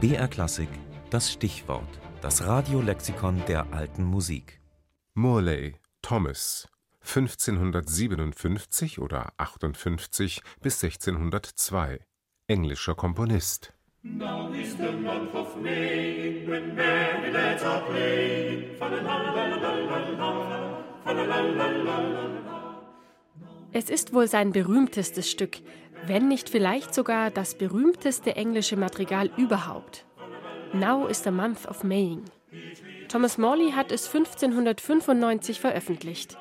BR Klassik, das Stichwort, das Radiolexikon der alten Musik. Morley, Thomas, 1557 oder 58 bis 1602, englischer Komponist. Now is the month of May, when merry lads are playing. Es ist wohl sein berühmtestes Stück, wenn nicht vielleicht sogar das berühmteste englische Madrigal überhaupt. Now is the Month of Maying. Thomas Morley hat es 1595 veröffentlicht.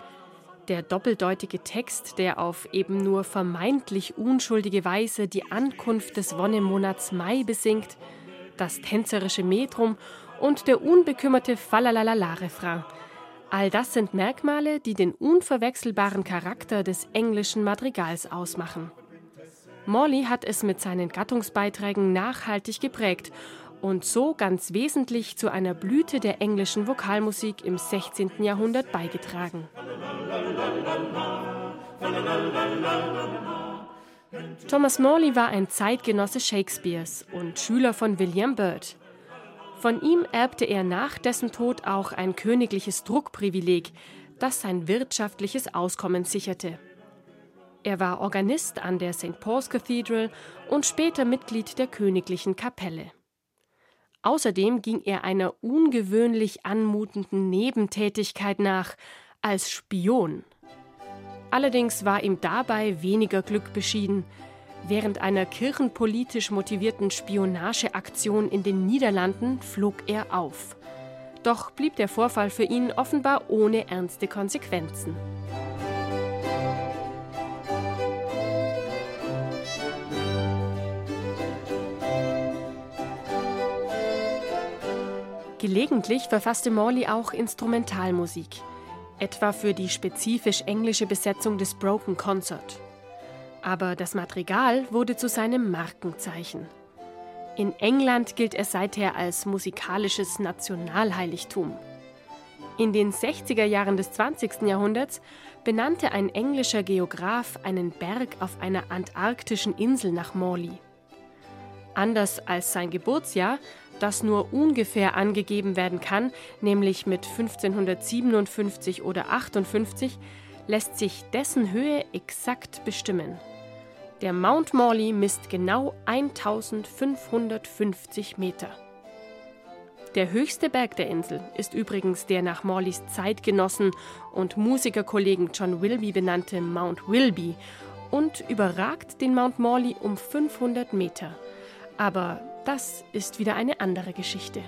Der doppeldeutige Text, der auf eben nur vermeintlich unschuldige Weise die Ankunft des Wonnemonats Mai besingt, das tänzerische Metrum und der unbekümmerte Falalala-Refrain – All das sind Merkmale, die den unverwechselbaren Charakter des englischen Madrigals ausmachen. Morley hat es mit seinen Gattungsbeiträgen nachhaltig geprägt und so ganz wesentlich zu einer Blüte der englischen Vokalmusik im 16. Jahrhundert beigetragen. Thomas Morley war ein Zeitgenosse Shakespeares und Schüler von William Byrd. Von ihm erbte er nach dessen Tod auch ein königliches Druckprivileg, das sein wirtschaftliches Auskommen sicherte. Er war Organist an der St. Paul's Cathedral und später Mitglied der königlichen Kapelle. Außerdem ging er einer ungewöhnlich anmutenden Nebentätigkeit nach als Spion. Allerdings war ihm dabei weniger Glück beschieden, Während einer kirchenpolitisch motivierten Spionageaktion in den Niederlanden flog er auf. Doch blieb der Vorfall für ihn offenbar ohne ernste Konsequenzen. Gelegentlich verfasste Morley auch Instrumentalmusik, etwa für die spezifisch englische Besetzung des Broken Concert. Aber das Madrigal wurde zu seinem Markenzeichen. In England gilt es seither als musikalisches Nationalheiligtum. In den 60er Jahren des 20. Jahrhunderts benannte ein englischer Geograph einen Berg auf einer antarktischen Insel nach Morley. Anders als sein Geburtsjahr, das nur ungefähr angegeben werden kann, nämlich mit 1557 oder 58, lässt sich dessen Höhe exakt bestimmen. Der Mount Morley misst genau 1550 Meter. Der höchste Berg der Insel ist übrigens der nach Morleys Zeitgenossen und Musikerkollegen John Wilby benannte Mount Wilby und überragt den Mount Morley um 500 Meter. Aber das ist wieder eine andere Geschichte.